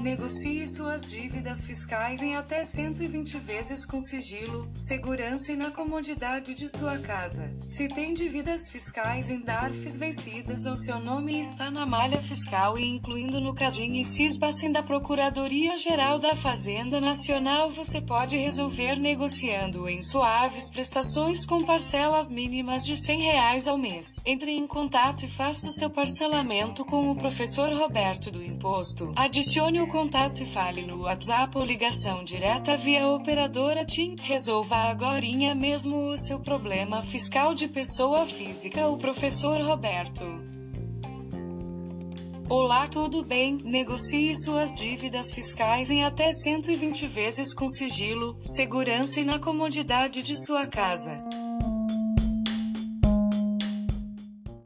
Negocie suas dívidas fiscais em até 120 vezes com sigilo, segurança e na comodidade de sua casa. Se tem dívidas fiscais em DARFs vencidas ou seu nome está na malha fiscal e incluindo no CADIM e CISBACEN da Procuradoria-Geral da Fazenda Nacional, você pode resolver negociando em suaves prestações com parcelas mínimas de 100 reais ao mês. Entre em contato e faça o seu parcelamento com o professor Roberto do Imposto. Adicione o contato e fale no WhatsApp ou ligação direta via operadora TIM. Resolva agora mesmo o seu problema fiscal de pessoa física. O professor Roberto. Olá, tudo bem? Negocie suas dívidas fiscais em até 120 vezes com sigilo, segurança e na comodidade de sua casa.